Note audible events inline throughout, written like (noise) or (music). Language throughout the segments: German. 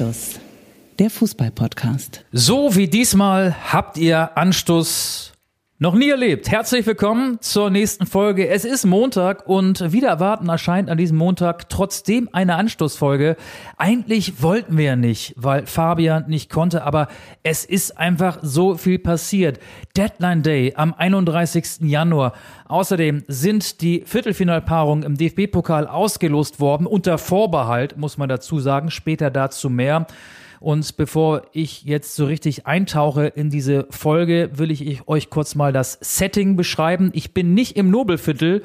Anstoß, der Fußball-Podcast. So wie diesmal habt ihr Anstoß noch nie erlebt. Herzlich willkommen zur nächsten Folge. Es ist Montag und wieder erwarten erscheint an diesem Montag trotzdem eine Anstoßfolge. Eigentlich wollten wir ja nicht, weil Fabian nicht konnte, aber es ist einfach so viel passiert. Deadline Day am 31. Januar. Außerdem sind die Viertelfinalpaarungen im DFB-Pokal ausgelost worden, unter Vorbehalt, muss man dazu sagen. Später dazu mehr. Und bevor ich jetzt so richtig eintauche in diese Folge, will ich euch kurz mal das Setting beschreiben. Ich bin nicht im Nobelviertel,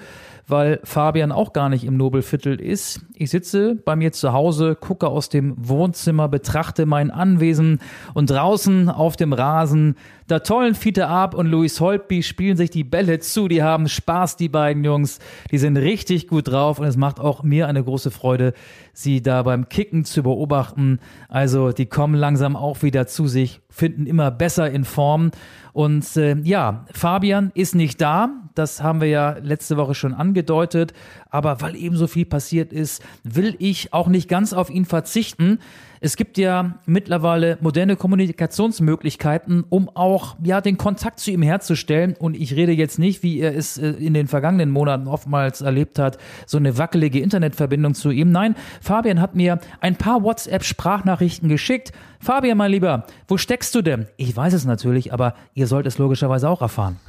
weil Fabian auch gar nicht im Nobelviertel ist. Ich sitze bei mir zu Hause, gucke aus dem Wohnzimmer, betrachte mein Anwesen und draußen auf dem Rasen da tollen Fiete Ab und Luis Holtby spielen sich die Bälle zu. Die haben Spaß, die beiden Jungs. Die sind richtig gut drauf und es macht auch mir eine große Freude, sie da beim Kicken zu beobachten. Also die kommen langsam auch wieder zu sich, finden immer besser in Form. Und äh, ja, Fabian ist nicht da. Das haben wir ja letzte Woche schon angedeutet. Aber weil eben so viel passiert ist, will ich auch nicht ganz auf ihn verzichten. Es gibt ja mittlerweile moderne Kommunikationsmöglichkeiten, um auch ja den Kontakt zu ihm herzustellen. Und ich rede jetzt nicht, wie er es äh, in den vergangenen Monaten oftmals erlebt hat, so eine wackelige Internetverbindung zu ihm. Nein, Fabian hat mir ein paar WhatsApp-Sprachnachrichten geschickt. Fabian, mein Lieber, wo steckst du denn? Ich weiß es natürlich, aber ihr sollt es logischerweise auch erfahren.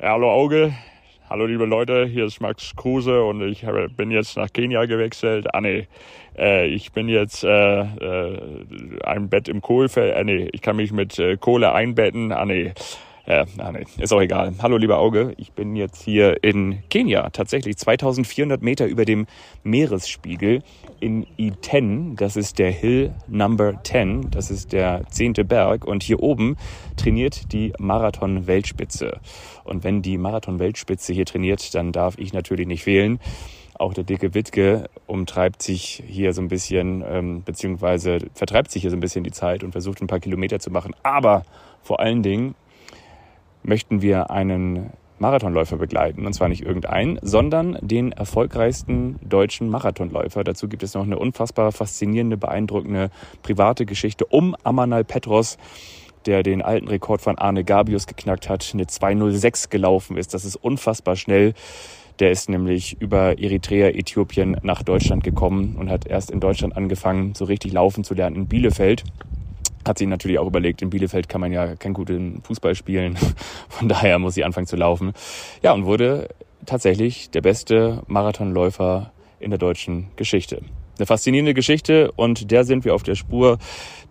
Ja, hallo Auge, Hallo liebe Leute, hier ist Max Kruse und ich bin jetzt nach Kenia gewechselt. Ah nee, äh, ich bin jetzt äh, äh, ein Bett im Kohlfeld. Ah nee, ich kann mich mit äh, Kohle einbetten. Ah nee, äh, ah, nee, ist auch egal. Hallo, lieber Auge. Ich bin jetzt hier in Kenia, tatsächlich 2400 Meter über dem Meeresspiegel in Iten. Das ist der Hill Number 10. Das ist der zehnte Berg. Und hier oben trainiert die Marathon-Weltspitze. Und wenn die Marathon-Weltspitze hier trainiert, dann darf ich natürlich nicht fehlen. Auch der dicke Wittke umtreibt sich hier so ein bisschen, ähm, beziehungsweise vertreibt sich hier so ein bisschen die Zeit und versucht ein paar Kilometer zu machen. Aber vor allen Dingen möchten wir einen Marathonläufer begleiten. Und zwar nicht irgendeinen, sondern den erfolgreichsten deutschen Marathonläufer. Dazu gibt es noch eine unfassbar faszinierende, beeindruckende private Geschichte um Amanal Petros, der den alten Rekord von Arne Gabius geknackt hat, eine 206 gelaufen ist. Das ist unfassbar schnell. Der ist nämlich über Eritrea, Äthiopien nach Deutschland gekommen und hat erst in Deutschland angefangen, so richtig laufen zu lernen in Bielefeld hat sich natürlich auch überlegt, in Bielefeld kann man ja kein guten Fußball spielen. (laughs) Von daher muss sie anfangen zu laufen. Ja, und wurde tatsächlich der beste Marathonläufer in der deutschen Geschichte. Eine faszinierende Geschichte und der sind wir auf der Spur.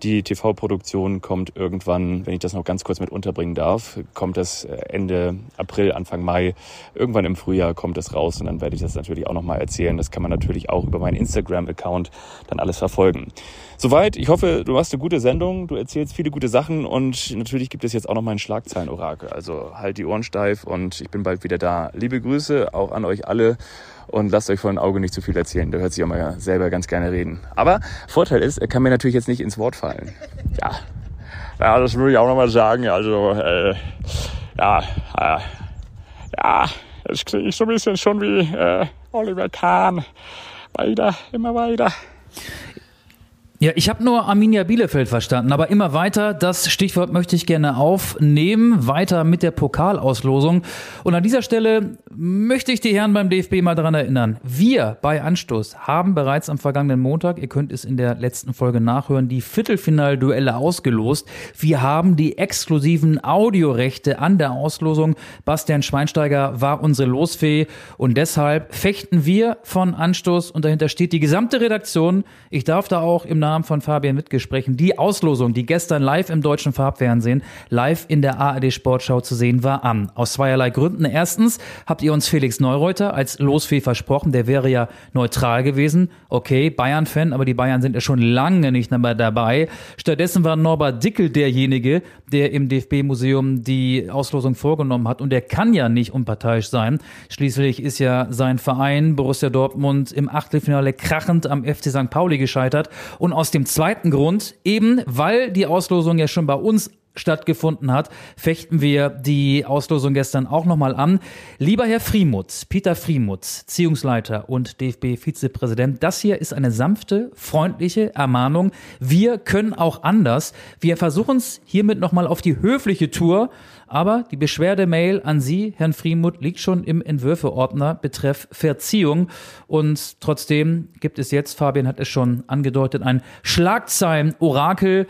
Die TV-Produktion kommt irgendwann, wenn ich das noch ganz kurz mit unterbringen darf, kommt das Ende April, Anfang Mai. Irgendwann im Frühjahr kommt es raus und dann werde ich das natürlich auch nochmal erzählen. Das kann man natürlich auch über meinen Instagram-Account dann alles verfolgen. Soweit. Ich hoffe, du hast eine gute Sendung. Du erzählst viele gute Sachen und natürlich gibt es jetzt auch noch mein Schlagzeilen-Orakel. Also halt die Ohren steif und ich bin bald wieder da. Liebe Grüße auch an euch alle und lasst euch vor ein Auge nicht zu viel erzählen. Da hört sich auch mal selber ganz gerne reden. Aber Vorteil ist, er kann mir natürlich jetzt nicht ins Wort fallen. Ja, ja das würde ich auch nochmal sagen. Also, äh, ja, äh, ja, das kriege ich so ein bisschen schon wie äh, Oliver Kahn. Weiter, immer weiter. Ja, ich habe nur Arminia Bielefeld verstanden, aber immer weiter, das Stichwort möchte ich gerne aufnehmen, weiter mit der Pokalauslosung. Und an dieser Stelle möchte ich die Herren beim DFB mal daran erinnern. Wir bei Anstoß haben bereits am vergangenen Montag, ihr könnt es in der letzten Folge nachhören, die Viertelfinalduelle ausgelost. Wir haben die exklusiven Audiorechte an der Auslosung. Bastian Schweinsteiger war unsere Losfee und deshalb fechten wir von Anstoß und dahinter steht die gesamte Redaktion. Ich darf da auch im Namen von Fabian Wittke sprechen. Die Auslosung, die gestern live im deutschen Farbfernsehen, live in der ARD Sportschau zu sehen war, an. Aus zweierlei Gründen. Erstens habt ihr uns Felix Neureuter als Losfee versprochen. Der wäre ja neutral gewesen. Okay, Bayern-Fan, aber die Bayern sind ja schon lange nicht mehr dabei. Stattdessen war Norbert Dickel derjenige, der im DFB-Museum die Auslosung vorgenommen hat. Und der kann ja nicht unparteiisch sein. Schließlich ist ja sein Verein Borussia Dortmund im Achtelfinale krachend am FC St. Pauli gescheitert. Und aus dem zweiten Grund, eben weil die Auslosung ja schon bei uns stattgefunden hat, fechten wir die Auslosung gestern auch nochmal an. Lieber Herr Friemutz, Peter Friemutz, Ziehungsleiter und DFB-Vizepräsident, das hier ist eine sanfte, freundliche Ermahnung. Wir können auch anders. Wir versuchen es hiermit nochmal auf die höfliche Tour, aber die Beschwerdemail an Sie, Herrn Friemuth, liegt schon im Entwürfeordner betreff Verziehung. Und trotzdem gibt es jetzt, Fabian hat es schon angedeutet, ein Schlagzeilen-Orakel,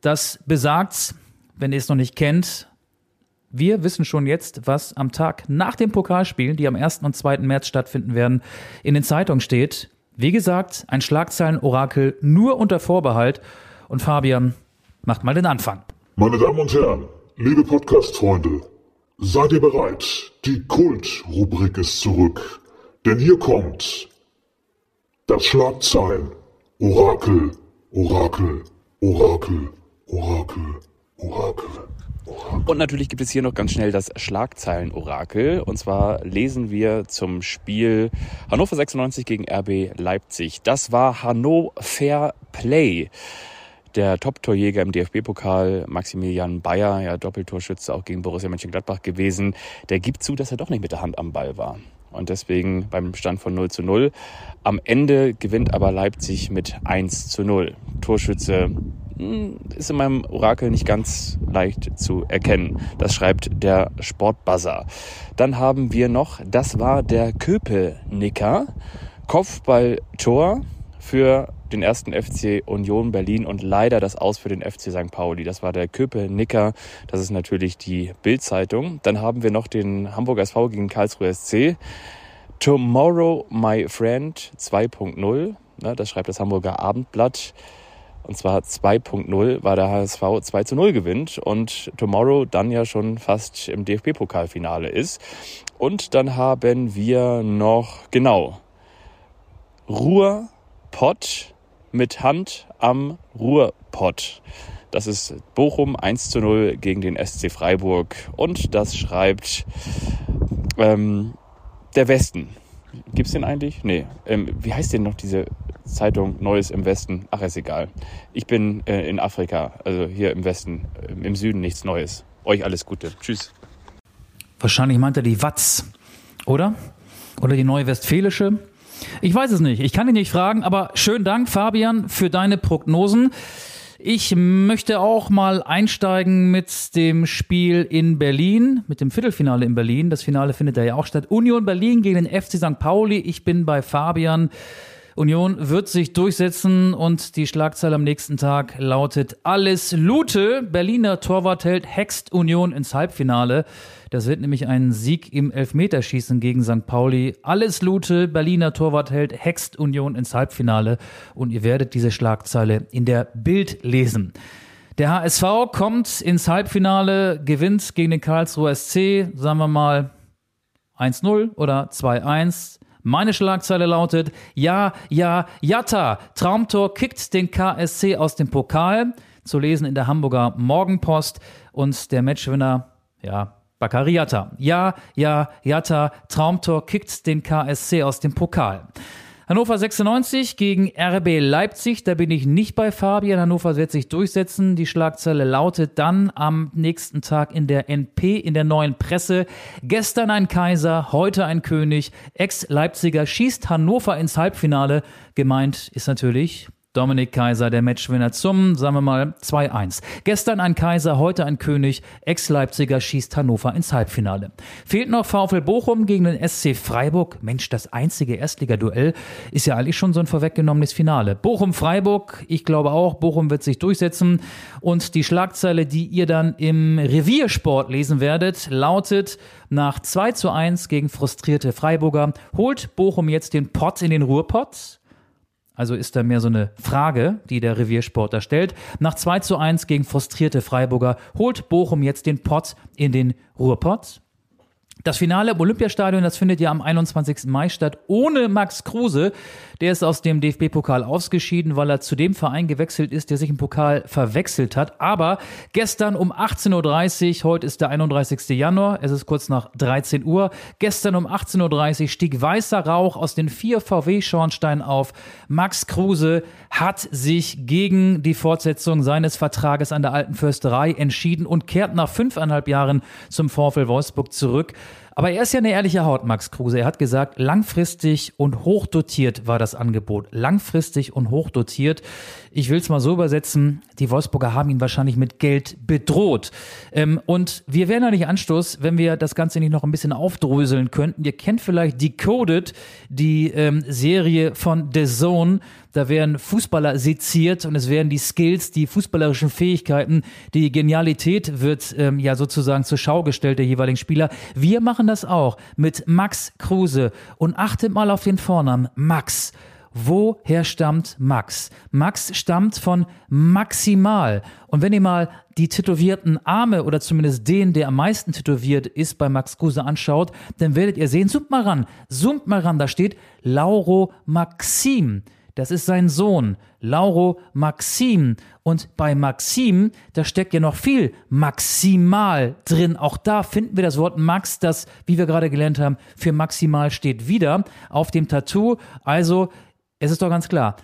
das besagt, wenn ihr es noch nicht kennt, wir wissen schon jetzt, was am Tag nach dem Pokalspielen, die am 1. und 2. März stattfinden werden, in den Zeitungen steht. Wie gesagt, ein Schlagzeilen-Orakel nur unter Vorbehalt. Und Fabian, macht mal den Anfang. Meine Damen und Herren, liebe Podcast-Freunde, seid ihr bereit? Die Kult-Rubrik ist zurück. Denn hier kommt das Schlagzeilen. Orakel, Orakel, Orakel, Orakel, Orakel. Und natürlich gibt es hier noch ganz schnell das Schlagzeilen-Orakel. Und zwar lesen wir zum Spiel Hannover 96 gegen RB Leipzig. Das war Hannover Play. Der Top-Torjäger im DFB-Pokal, Maximilian Bayer, ja Doppeltorschütze auch gegen Borussia Mönchengladbach gewesen, der gibt zu, dass er doch nicht mit der Hand am Ball war. Und deswegen beim Stand von 0 zu 0. Am Ende gewinnt aber Leipzig mit 1 zu 0. Torschütze ist in meinem Orakel nicht ganz leicht zu erkennen. Das schreibt der Sportbuzzer. Dann haben wir noch, das war der Köpenicker. Kopfballtor für den ersten FC Union Berlin und leider das Aus für den FC St. Pauli. Das war der Köpenicker. Das ist natürlich die Bildzeitung. Dann haben wir noch den Hamburger SV gegen Karlsruhe SC. Tomorrow, my friend 2.0. Das schreibt das Hamburger Abendblatt. Und zwar 2.0, weil der HSV 2 zu 0 gewinnt und Tomorrow dann ja schon fast im DFB-Pokalfinale ist. Und dann haben wir noch, genau, Ruhrpott mit Hand am Ruhrpott. Das ist Bochum 1 zu 0 gegen den SC Freiburg. Und das schreibt ähm, der Westen. Gibt's den eigentlich? Nee. Ähm, wie heißt denn noch diese Zeitung Neues im Westen? Ach, ist egal. Ich bin äh, in Afrika, also hier im Westen, im Süden nichts Neues. Euch alles Gute. Tschüss. Wahrscheinlich meint er die Watz, oder? Oder die Neue Westfälische? Ich weiß es nicht. Ich kann ihn nicht fragen, aber schönen Dank, Fabian, für deine Prognosen. Ich möchte auch mal einsteigen mit dem Spiel in Berlin, mit dem Viertelfinale in Berlin. Das Finale findet ja auch statt. Union Berlin gegen den FC St. Pauli. Ich bin bei Fabian. Union wird sich durchsetzen und die Schlagzeile am nächsten Tag lautet Alles Lute. Berliner Torwartheld hext Union ins Halbfinale. Das wird nämlich ein Sieg im Elfmeterschießen gegen St. Pauli. Alles Lute, Berliner Torwartheld hext Union ins Halbfinale. Und ihr werdet diese Schlagzeile in der Bild lesen. Der HSV kommt ins Halbfinale, gewinnt gegen den Karlsruher SC, sagen wir mal 1-0 oder 2-1. Meine Schlagzeile lautet, ja, ja, Jatta, Traumtor kickt den KSC aus dem Pokal. Zu lesen in der Hamburger Morgenpost. Und der Matchwinner, ja, Bakari Jatta. Ja, ja, Jatta, Traumtor kickt den KSC aus dem Pokal. Hannover 96 gegen RB Leipzig. Da bin ich nicht bei Fabian. Hannover wird sich durchsetzen. Die Schlagzeile lautet dann am nächsten Tag in der NP, in der neuen Presse. Gestern ein Kaiser, heute ein König. Ex-Leipziger schießt Hannover ins Halbfinale. Gemeint ist natürlich Dominik Kaiser, der Matchwinner zum, sagen wir mal, 2-1. Gestern ein Kaiser, heute ein König. Ex-Leipziger schießt Hannover ins Halbfinale. Fehlt noch VfL Bochum gegen den SC Freiburg. Mensch, das einzige Erstligaduell ist ja eigentlich schon so ein vorweggenommenes Finale. Bochum-Freiburg, ich glaube auch, Bochum wird sich durchsetzen. Und die Schlagzeile, die ihr dann im Reviersport lesen werdet, lautet, nach 2 zu 1 gegen frustrierte Freiburger holt Bochum jetzt den Pott in den Ruhrpott. Also ist da mehr so eine Frage, die der Reviersportler stellt. Nach 2 zu 1 gegen frustrierte Freiburger holt Bochum jetzt den Pott in den Ruhrpott. Das Finale im Olympiastadion, das findet ja am 21. Mai statt, ohne Max Kruse. Der ist aus dem DFB-Pokal ausgeschieden, weil er zu dem Verein gewechselt ist, der sich im Pokal verwechselt hat. Aber gestern um 18.30 Uhr, heute ist der 31. Januar, es ist kurz nach 13 Uhr, gestern um 18.30 Uhr stieg weißer Rauch aus den vier VW-Schornsteinen auf. Max Kruse hat sich gegen die Fortsetzung seines Vertrages an der Alten Försterei entschieden und kehrt nach fünfeinhalb Jahren zum VfL Wolfsburg zurück. Aber er ist ja eine ehrliche Haut, Max Kruse. Er hat gesagt, langfristig und hochdotiert war das Angebot. Langfristig und hochdotiert. Ich will es mal so übersetzen, die Wolfsburger haben ihn wahrscheinlich mit Geld bedroht. Ähm, und wir wären ja nicht Anstoß, wenn wir das Ganze nicht noch ein bisschen aufdröseln könnten. Ihr kennt vielleicht Decoded, die ähm, Serie von The Zone. Da werden Fußballer seziert und es werden die Skills, die fußballerischen Fähigkeiten, die Genialität wird ähm, ja sozusagen zur Schau gestellt der jeweiligen Spieler. Wir machen das auch mit Max Kruse und achtet mal auf den Vornamen Max. Woher stammt Max? Max stammt von maximal. Und wenn ihr mal die tätowierten Arme oder zumindest den, der am meisten tätowiert ist, bei Max Kruse anschaut, dann werdet ihr sehen, zoomt mal ran, zoomt mal ran, da steht Lauro Maxim. Das ist sein Sohn, Lauro Maxim. Und bei Maxim, da steckt ja noch viel maximal drin. Auch da finden wir das Wort Max, das, wie wir gerade gelernt haben, für maximal steht wieder auf dem Tattoo. Also, es ist doch ganz klar.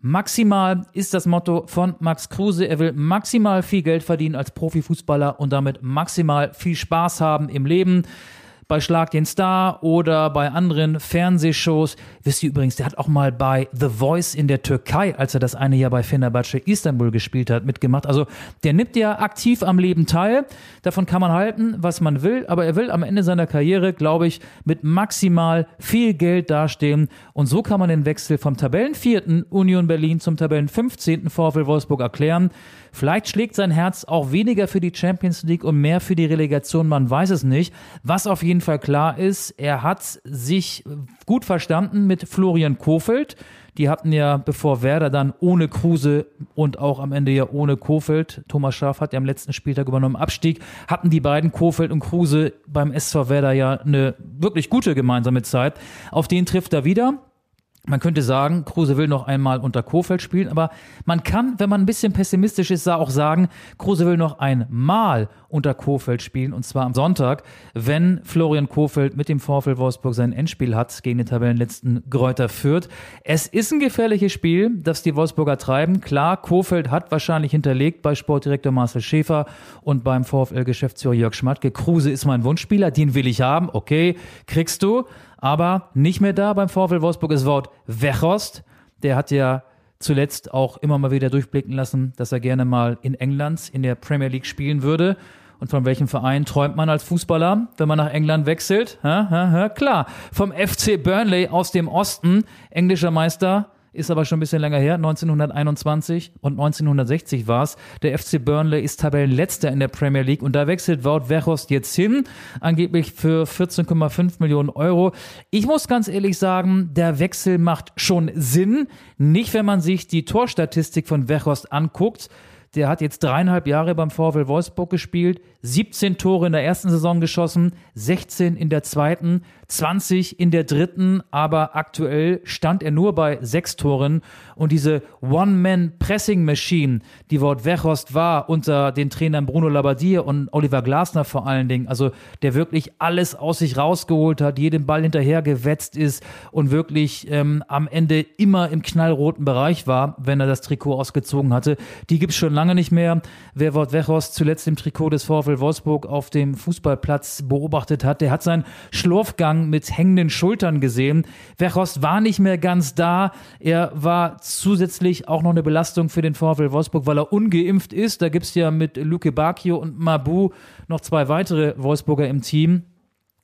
Maximal ist das Motto von Max Kruse. Er will maximal viel Geld verdienen als Profifußballer und damit maximal viel Spaß haben im Leben bei Schlag den Star oder bei anderen Fernsehshows. Wisst ihr übrigens, der hat auch mal bei The Voice in der Türkei, als er das eine Jahr bei Fenerbahce Istanbul gespielt hat, mitgemacht. Also der nimmt ja aktiv am Leben teil. Davon kann man halten, was man will, aber er will am Ende seiner Karriere, glaube ich, mit maximal viel Geld dastehen. Und so kann man den Wechsel vom Tabellenvierten Union Berlin zum Tabellen 15. VfL Wolfsburg erklären. Vielleicht schlägt sein Herz auch weniger für die Champions League und mehr für die Relegation, man weiß es nicht. Was auf jeden Fall klar ist, er hat sich gut verstanden mit Florian Kofeld. Die hatten ja, bevor Werder dann ohne Kruse und auch am Ende ja ohne Kofeld, Thomas Schaaf hat ja am letzten Spieltag übernommen, Abstieg, hatten die beiden Kofeld und Kruse beim SV Werder ja eine wirklich gute gemeinsame Zeit. Auf den trifft er wieder. Man könnte sagen, Kruse will noch einmal unter Kofeld spielen, aber man kann, wenn man ein bisschen pessimistisch ist, auch sagen, Kruse will noch einmal unter Kofeld spielen und zwar am Sonntag, wenn Florian Kofeld mit dem VfL Wolfsburg sein Endspiel hat gegen den Tabellenletzten Gräuter führt. Es ist ein gefährliches Spiel, das die Wolfsburger treiben. Klar, Kofeld hat wahrscheinlich hinterlegt bei Sportdirektor Marcel Schäfer und beim VfL-Geschäftsführer Jörg Schmatke. Kruse ist mein Wunschspieler, den will ich haben. Okay, kriegst du aber nicht mehr da beim VfL Wolfsburg ist Wort Wechost. Der hat ja zuletzt auch immer mal wieder durchblicken lassen, dass er gerne mal in England in der Premier League spielen würde. Und von welchem Verein träumt man als Fußballer, wenn man nach England wechselt? Ha, ha, ha, klar, vom FC Burnley aus dem Osten, englischer Meister, ist aber schon ein bisschen länger her, 1921 und 1960 war es. Der FC Burnley ist Tabellenletzter in der Premier League und da wechselt Wout Weghorst jetzt hin, angeblich für 14,5 Millionen Euro. Ich muss ganz ehrlich sagen, der Wechsel macht schon Sinn, nicht wenn man sich die Torstatistik von Weghorst anguckt. Der hat jetzt dreieinhalb Jahre beim VfL Wolfsburg gespielt, 17 Tore in der ersten Saison geschossen, 16 in der zweiten, 20 in der dritten, aber aktuell stand er nur bei sechs Toren. Und diese One-Man-Pressing-Machine, die Wort Wechost war unter den Trainern Bruno Labbadia und Oliver Glasner vor allen Dingen, also der wirklich alles aus sich rausgeholt hat, jedem Ball hinterher gewetzt ist und wirklich ähm, am Ende immer im knallroten Bereich war, wenn er das Trikot ausgezogen hatte. Die gibt's schon lange nicht mehr. Wer Wort Wechost zuletzt im Trikot des VfL Wolfsburg auf dem Fußballplatz beobachtet hat, der hat seinen Schlurfgang mit hängenden Schultern gesehen. Wechost war nicht mehr ganz da. Er war zusätzlich auch noch eine Belastung für den VfL Wolfsburg, weil er ungeimpft ist. Da gibt es ja mit Luke Bacchio und Mabu noch zwei weitere Wolfsburger im Team.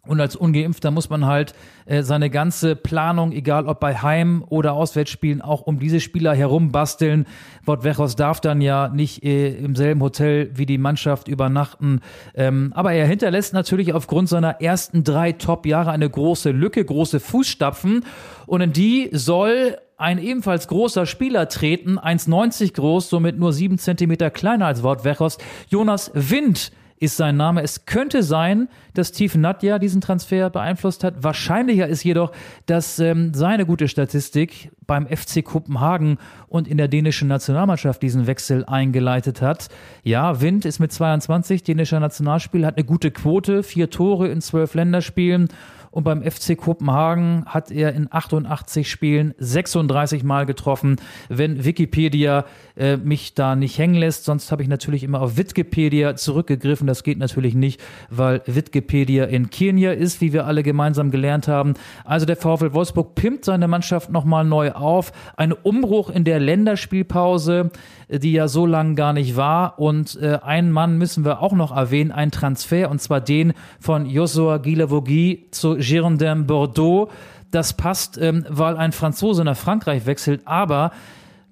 Und als Ungeimpfter muss man halt äh, seine ganze Planung, egal ob bei Heim- oder Auswärtsspielen, auch um diese Spieler herum basteln. Wort Wechos darf dann ja nicht äh, im selben Hotel wie die Mannschaft übernachten. Ähm, aber er hinterlässt natürlich aufgrund seiner ersten drei Top-Jahre eine große Lücke, große Fußstapfen. Und in die soll ein ebenfalls großer Spieler treten, 1,90 groß, somit nur sieben Zentimeter kleiner als Wort Wechos, Jonas Wind ist sein Name. Es könnte sein, dass Steve Nadja diesen Transfer beeinflusst hat. Wahrscheinlicher ist jedoch, dass ähm, seine gute Statistik beim FC Kopenhagen und in der dänischen Nationalmannschaft diesen Wechsel eingeleitet hat. Ja, Wind ist mit 22 dänischer Nationalspiel, hat eine gute Quote, vier Tore in zwölf Länderspielen und beim FC Kopenhagen hat er in 88 Spielen 36 Mal getroffen. Wenn Wikipedia äh, mich da nicht hängen lässt, sonst habe ich natürlich immer auf Wikipedia zurückgegriffen. Das geht natürlich nicht, weil Wikipedia in Kenia ist, wie wir alle gemeinsam gelernt haben. Also der VfL Wolfsburg pimmt seine Mannschaft nochmal neu auf. Ein Umbruch in der Länderspielpause, die ja so lang gar nicht war. Und äh, einen Mann müssen wir auch noch erwähnen, ein Transfer, und zwar den von Joshua Guilavogui zu Girondin Bordeaux. Das passt, ähm, weil ein Franzose nach Frankreich wechselt, aber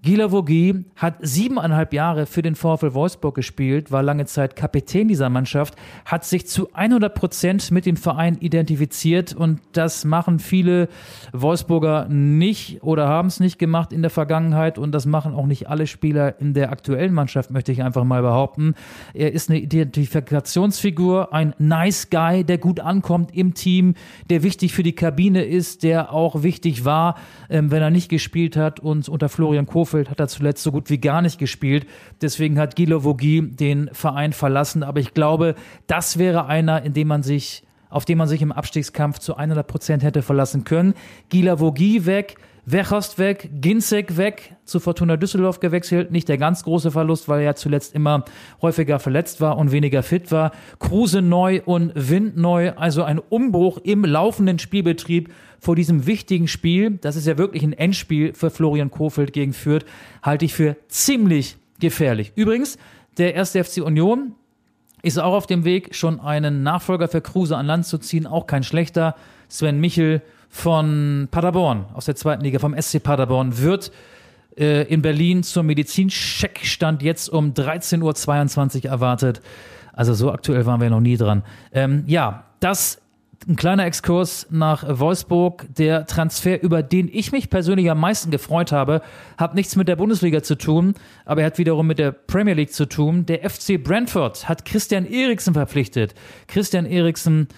Gila Vogie hat siebeneinhalb Jahre für den VfL Wolfsburg gespielt, war lange Zeit Kapitän dieser Mannschaft, hat sich zu 100 Prozent mit dem Verein identifiziert und das machen viele Wolfsburger nicht oder haben es nicht gemacht in der Vergangenheit und das machen auch nicht alle Spieler in der aktuellen Mannschaft, möchte ich einfach mal behaupten. Er ist eine Identifikationsfigur, ein Nice Guy, der gut ankommt im Team, der wichtig für die Kabine ist, der auch wichtig war, ähm, wenn er nicht gespielt hat und unter Florian Kofeld Kofeld hat er zuletzt so gut wie gar nicht gespielt. Deswegen hat Gilo Vogie den Verein verlassen. Aber ich glaube, das wäre einer, in dem man sich, auf den man sich im Abstiegskampf zu 100 Prozent hätte verlassen können. Gila Vogie weg. Wechost weg, Ginzek weg, zu Fortuna Düsseldorf gewechselt. Nicht der ganz große Verlust, weil er zuletzt immer häufiger verletzt war und weniger fit war. Kruse neu und Wind neu, also ein Umbruch im laufenden Spielbetrieb vor diesem wichtigen Spiel. Das ist ja wirklich ein Endspiel für Florian Kofeld gegen Fürth, halte ich für ziemlich gefährlich. Übrigens, der erste FC Union ist auch auf dem Weg, schon einen Nachfolger für Kruse an Land zu ziehen. Auch kein schlechter. Sven Michel von Paderborn aus der zweiten Liga, vom SC Paderborn, wird äh, in Berlin zum Medizincheckstand jetzt um 13.22 Uhr erwartet. Also so aktuell waren wir noch nie dran. Ähm, ja, das ein kleiner Exkurs nach Wolfsburg. Der Transfer, über den ich mich persönlich am meisten gefreut habe, hat nichts mit der Bundesliga zu tun, aber er hat wiederum mit der Premier League zu tun. Der FC Brentford hat Christian Eriksen verpflichtet. Christian Eriksen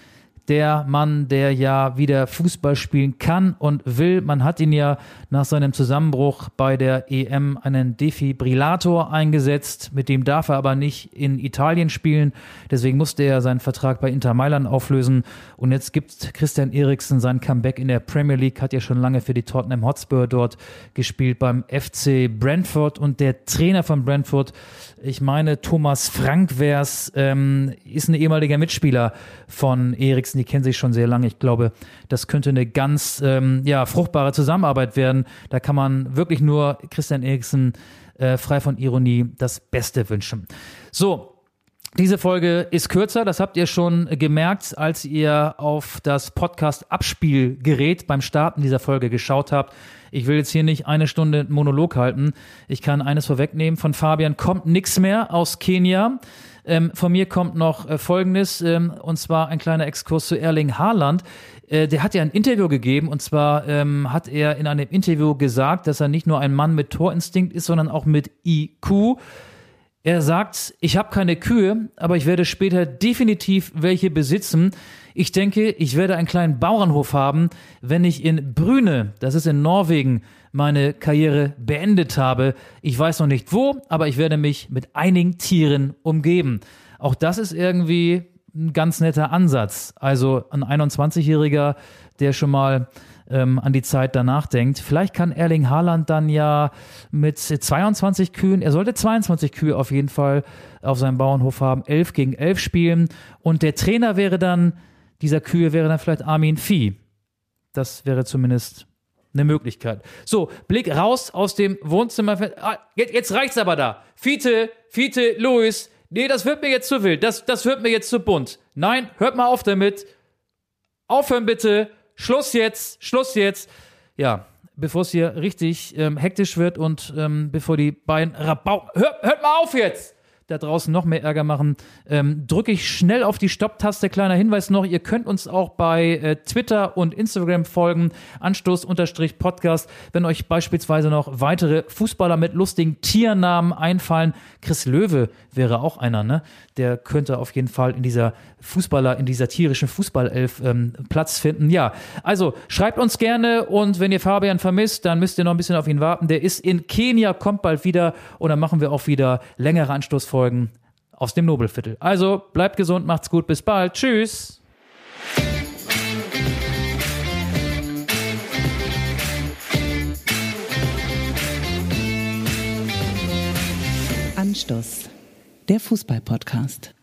der Mann, der ja wieder Fußball spielen kann und will. Man hat ihn ja nach seinem Zusammenbruch bei der EM einen Defibrillator eingesetzt. Mit dem darf er aber nicht in Italien spielen. Deswegen musste er seinen Vertrag bei Inter Mailand auflösen. Und jetzt gibt Christian Eriksen sein Comeback in der Premier League, hat ja schon lange für die Tottenham Hotspur dort gespielt beim FC Brentford. Und der Trainer von Brentford, ich meine Thomas Frank wär's, ähm, ist ein ehemaliger Mitspieler von Eriksen die kennen sich schon sehr lange. Ich glaube, das könnte eine ganz ähm, ja, fruchtbare Zusammenarbeit werden. Da kann man wirklich nur Christian Eriksen äh, frei von Ironie das Beste wünschen. So, diese Folge ist kürzer, das habt ihr schon gemerkt, als ihr auf das Podcast-Abspielgerät beim Starten dieser Folge geschaut habt. Ich will jetzt hier nicht eine Stunde Monolog halten. Ich kann eines vorwegnehmen. Von Fabian kommt nichts mehr aus Kenia. Ähm, von mir kommt noch äh, Folgendes, ähm, und zwar ein kleiner Exkurs zu Erling Haaland. Äh, der hat ja ein Interview gegeben, und zwar ähm, hat er in einem Interview gesagt, dass er nicht nur ein Mann mit Torinstinkt ist, sondern auch mit IQ. Er sagt, ich habe keine Kühe, aber ich werde später definitiv welche besitzen. Ich denke, ich werde einen kleinen Bauernhof haben, wenn ich in Brüne, das ist in Norwegen, meine Karriere beendet habe. Ich weiß noch nicht wo, aber ich werde mich mit einigen Tieren umgeben. Auch das ist irgendwie ein ganz netter Ansatz. Also ein 21-Jähriger, der schon mal ähm, an die Zeit danach denkt. Vielleicht kann Erling Haaland dann ja mit 22 Kühen, er sollte 22 Kühe auf jeden Fall auf seinem Bauernhof haben, 11 gegen 11 spielen. Und der Trainer wäre dann, dieser Kühe wäre dann vielleicht Armin Vieh. Das wäre zumindest eine Möglichkeit. So, Blick raus aus dem Wohnzimmer. Ah, jetzt, jetzt reicht's aber da. Fiete, Fiete, Louis. Nee, das wird mir jetzt zu wild. Das, das wird mir jetzt zu bunt. Nein, hört mal auf damit. Aufhören bitte. Schluss jetzt. Schluss jetzt. Ja, bevor es hier richtig ähm, hektisch wird und ähm, bevor die beiden Rabau. Hört, hört mal auf jetzt! Da draußen noch mehr Ärger machen, ähm, drücke ich schnell auf die Stopp-Taste. Kleiner Hinweis noch, ihr könnt uns auch bei äh, Twitter und Instagram folgen, Anstoß-Podcast. Wenn euch beispielsweise noch weitere Fußballer mit lustigen Tiernamen einfallen, Chris Löwe wäre auch einer, ne? Der könnte auf jeden Fall in dieser Fußballer, in dieser tierischen Fußballelf ähm, Platz finden. Ja, also schreibt uns gerne und wenn ihr Fabian vermisst, dann müsst ihr noch ein bisschen auf ihn warten. Der ist in Kenia, kommt bald wieder und dann machen wir auch wieder längere Anstoßfolgen aus dem Nobelviertel. Also bleibt gesund, macht's gut, bis bald. Tschüss. Anstoß, der Fußball-Podcast.